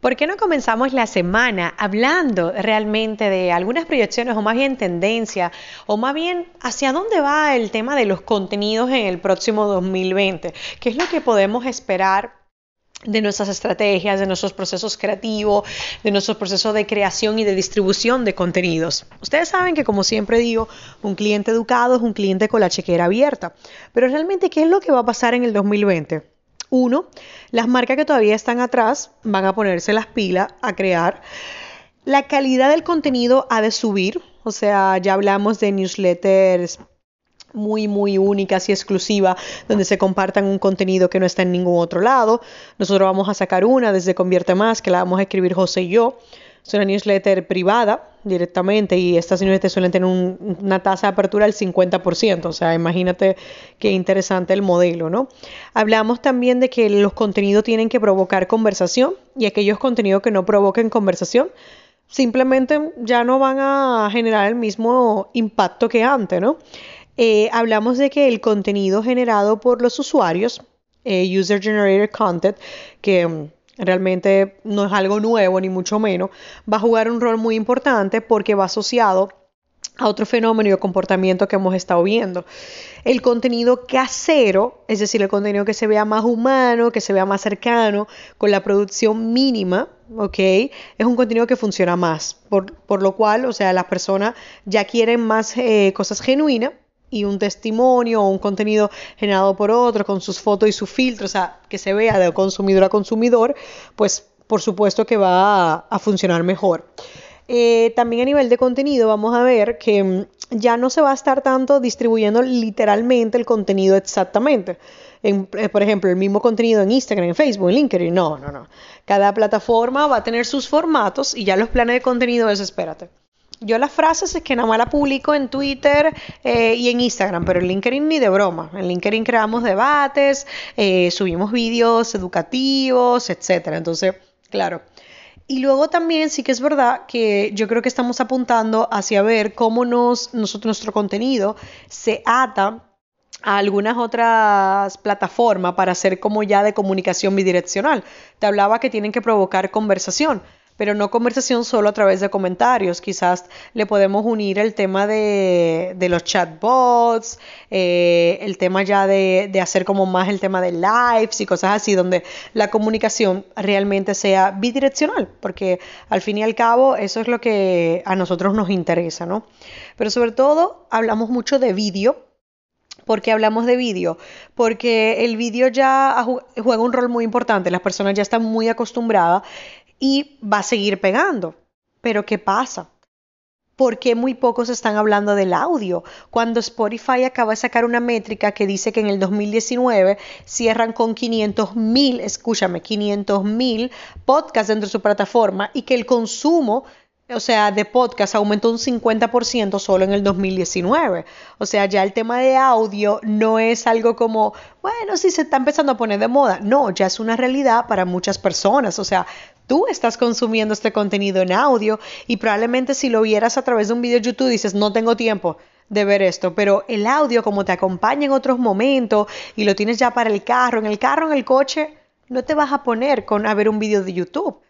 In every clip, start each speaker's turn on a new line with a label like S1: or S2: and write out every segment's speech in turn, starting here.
S1: ¿Por qué no comenzamos la semana hablando realmente de algunas proyecciones o más bien tendencia o más bien hacia dónde va el tema de los contenidos en el próximo 2020? ¿Qué es lo que podemos esperar de nuestras estrategias, de nuestros procesos creativos, de nuestros procesos de creación y de distribución de contenidos. Ustedes saben que, como siempre digo, un cliente educado es un cliente con la chequera abierta. Pero realmente, ¿qué es lo que va a pasar en el 2020? Uno, las marcas que todavía están atrás van a ponerse las pilas a crear. La calidad del contenido ha de subir, o sea, ya hablamos de newsletters muy, muy únicas y exclusivas, donde se compartan un contenido que no está en ningún otro lado. Nosotros vamos a sacar una desde Convierte Más, que la vamos a escribir José y yo. Es una newsletter privada directamente y estas newsletters suelen tener una tasa de apertura del 50%, o sea, imagínate qué interesante el modelo, ¿no? Hablamos también de que los contenidos tienen que provocar conversación y aquellos contenidos que no provoquen conversación simplemente ya no van a generar el mismo impacto que antes, ¿no? Eh, hablamos de que el contenido generado por los usuarios, eh, User Generated Content, que realmente no es algo nuevo ni mucho menos, va a jugar un rol muy importante porque va asociado a otro fenómeno y comportamiento que hemos estado viendo. El contenido casero, es decir, el contenido que se vea más humano, que se vea más cercano, con la producción mínima, ¿ok? Es un contenido que funciona más, por, lo cual, o sea, las personas ya quieren más eh, cosas genuinas y un testimonio o un contenido generado por otro con sus fotos y sus filtros, o sea, que se vea de consumidor a consumidor, pues por supuesto que va a, funcionar mejor. Eh, también a nivel de contenido vamos a ver que mm, ya no se va a estar tanto distribuyendo literalmente el contenido exactamente. Eh, por ejemplo, el mismo contenido en Instagram, en Facebook, en LinkedIn. No, no, no. Cada plataforma va a tener sus formatos y ya los planes de contenido es, espérate. Yo las frases es que nada más la publico en Twitter eh, y en Instagram, pero en LinkedIn ni de broma. En LinkedIn creamos debates, eh, subimos vídeos educativos, etcétera. Entonces, claro. Y luego también sí que es verdad que yo creo que estamos apuntando hacia ver cómo nos, nosotros, nuestro contenido se ata a algunas otras plataformas para hacer como ya de comunicación bidireccional. Te hablaba que tienen que provocar conversación pero no conversación solo a través de comentarios. Quizás le podemos unir el tema de, los chatbots, eh, el tema ya de, de, hacer como más el tema de lives y cosas así, donde la comunicación realmente sea bidireccional, porque al fin y al cabo eso es lo que a nosotros nos interesa, ¿no? Pero sobre todo hablamos mucho de vídeo. ¿Por qué hablamos de vídeo? Porque el vídeo ya juega un rol muy importante, las personas ya están muy acostumbradas y va a seguir pegando. Pero ¿qué pasa? ¿Por qué muy pocos están hablando del audio? Cuando Spotify acaba de sacar una métrica que dice que en el 2019 cierran con 500 mil, escúchame, 500 mil podcasts dentro de su plataforma y que el consumo o sea, de podcast aumentó un 50% solo en el 2019. O sea, ya el tema de audio no es algo como, bueno, sí se está empezando a poner de moda. No, ya es una realidad para muchas personas. O sea, tú estás consumiendo este contenido en audio y probablemente si lo vieras a través de un video de YouTube dices, no tengo tiempo de ver esto, pero el audio como te acompaña en otros momentos y lo tienes ya para el carro, en el carro, en el coche, no te vas a poner con a ver un video de YouTube.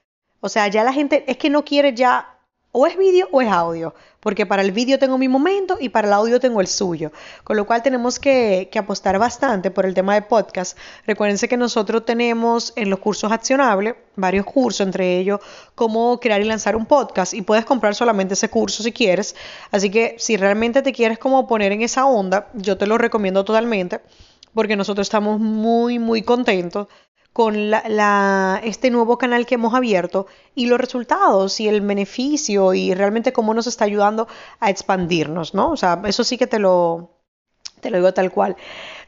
S1: O sea, ya la gente es que no quiere ya o es vídeo o es audio, porque para el vídeo tengo mi momento y para el audio tengo el suyo, con lo cual tenemos que, que, apostar bastante por el tema de podcast. Recuérdense que nosotros tenemos en los cursos accionables varios cursos, entre ellos cómo crear y lanzar un podcast y puedes comprar solamente ese curso si quieres, así que si realmente te quieres como poner en esa onda, yo te lo recomiendo totalmente porque nosotros estamos muy muy contentos con la, este nuevo canal que hemos abierto y los resultados y el beneficio y realmente cómo nos está ayudando a expandirnos, ¿no? O sea, eso sí que te lo, te lo digo tal cual.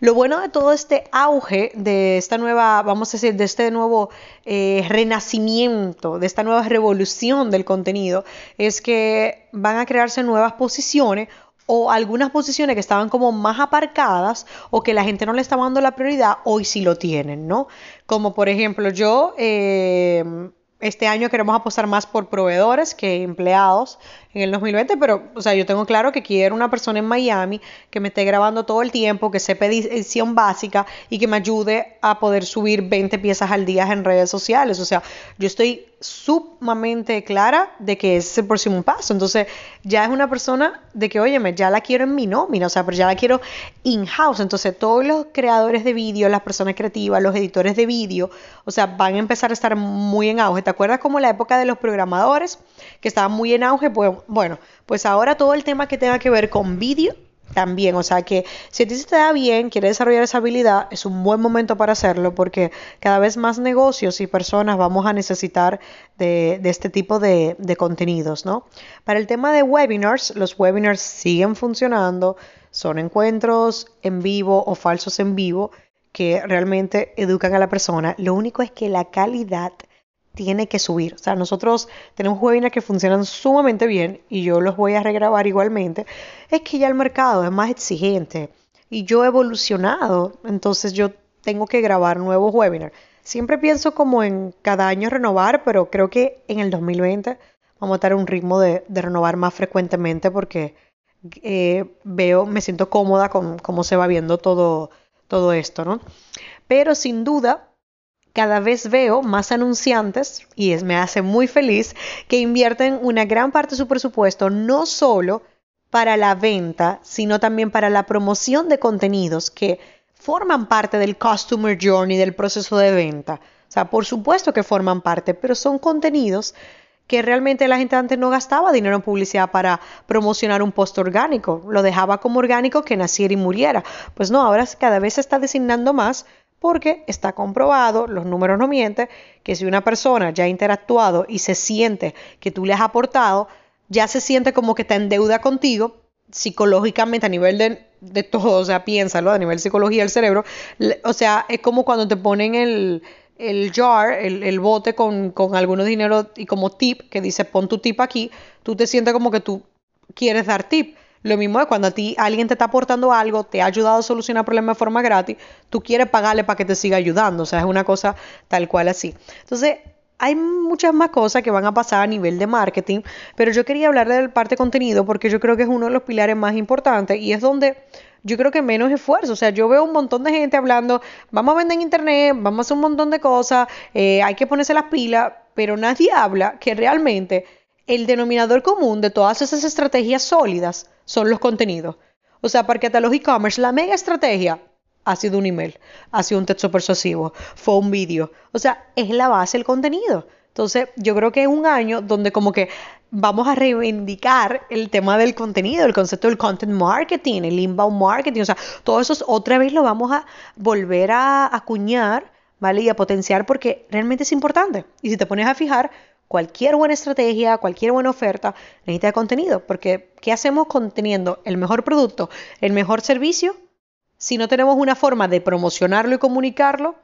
S1: Lo bueno de todo este auge, de esta nueva, vamos a decir, de este nuevo eh, renacimiento, de esta nueva revolución del contenido, es que van a crearse nuevas posiciones o algunas posiciones que estaban como más aparcadas o que la gente no le estaba dando la prioridad, hoy sí lo tienen, ¿no? Como por ejemplo yo... Eh, este año queremos apostar más por proveedores que empleados en el 2020, pero, o sea, yo tengo claro que quiero una persona en Miami que me esté grabando todo el tiempo, que sepa edición básica y que me ayude a poder subir 20 piezas al día en redes sociales. O sea, yo estoy sumamente clara de que ese es el próximo paso. Entonces, ya es una persona de que, óyeme, ya la quiero en mi nómina, o sea, pero ya la quiero in-house. Entonces, todos los creadores de vídeo, las personas creativas, los editores de vídeo, o sea, van a empezar a estar muy en auge. ¿Te acuerdas como la época de los programadores, que estaban muy en auge? Pues bueno, pues ahora todo el tema que tenga que ver con vídeo también, o sea que si a ti se te da bien, quieres desarrollar esa habilidad, es un buen momento para hacerlo porque cada vez más negocios y personas vamos a necesitar de, este tipo de, de, contenidos, ¿no? Para el tema de webinars, los webinars siguen funcionando, son encuentros en vivo o falsos en vivo que realmente educan a la persona. Lo único es que la calidad tiene que subir. O sea, nosotros tenemos webinars que funcionan sumamente bien y yo los voy a regrabar igualmente. Es que ya el mercado es más exigente y yo he evolucionado, entonces yo tengo que grabar nuevos webinars. Siempre pienso como en cada año renovar, pero creo que en el 2020 vamos a estar un ritmo de, renovar más frecuentemente porque eh, veo, me siento cómoda con cómo se va viendo todo, todo esto, ¿no? Pero sin duda, cada vez veo más anunciantes, y me hace muy feliz, que invierten una gran parte de su presupuesto no solo para la venta, sino también para la promoción de contenidos que forman parte del customer journey, del proceso de venta. O sea, por supuesto que forman parte, pero son contenidos que realmente la gente antes no gastaba dinero en publicidad para promocionar un post orgánico, lo dejaba como orgánico que naciera y muriera. Pues no, ahora cada vez se está designando más porque está comprobado, los números no mienten, que si una persona ya ha interactuado y se siente que tú le has aportado, ya se siente como que está en deuda contigo psicológicamente a nivel de, todo, o sea, piénsalo, a nivel de psicología del cerebro, o sea, es como cuando te ponen el, el jar, el, el bote con, con algunos dinero y como tip, que dice pon tu tip aquí, tú te sientes como que tú quieres dar tip. Lo mismo es cuando a ti alguien te está aportando algo, te ha ayudado a solucionar problemas de forma gratis, tú quieres pagarle para que te siga ayudando. O sea, es una cosa tal cual así. Entonces, hay muchas más cosas que van a pasar a nivel de marketing, pero yo quería hablar del parte de contenido porque yo creo que es uno de los pilares más importantes y es donde yo creo que menos esfuerzo. O sea, yo veo un montón de gente hablando, vamos a vender en internet, vamos a hacer un montón de cosas, eh, hay que ponerse las pilas, pero nadie habla que realmente el denominador común de todas esas estrategias sólidas son los contenidos. O sea, para los e-commerce, la mega estrategia ha sido un email, ha sido un texto persuasivo, fue un vídeo. O sea, es la base del contenido. Entonces, yo creo que es un año donde como que vamos a reivindicar el tema del contenido, el concepto del content marketing, el inbound marketing, o sea, todo eso otra vez lo vamos a volver a acuñar, ¿vale? Y a potenciar porque realmente es importante. Y si te pones a fijar, cualquier buena estrategia, cualquier buena oferta necesita contenido, porque ¿qué hacemos conteniendo el mejor producto, el mejor servicio, si no tenemos una forma de promocionarlo y comunicarlo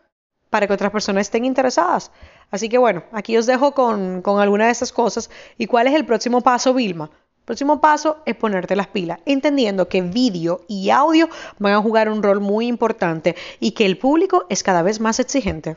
S1: para que otras personas estén interesadas? Así que bueno, aquí os dejo con, con algunas de esas cosas. ¿Y cuál es el próximo paso, Vilma? Próximo paso es ponerte las pilas, entendiendo que vídeo y audio van a jugar un rol muy importante y que el público es cada vez más exigente.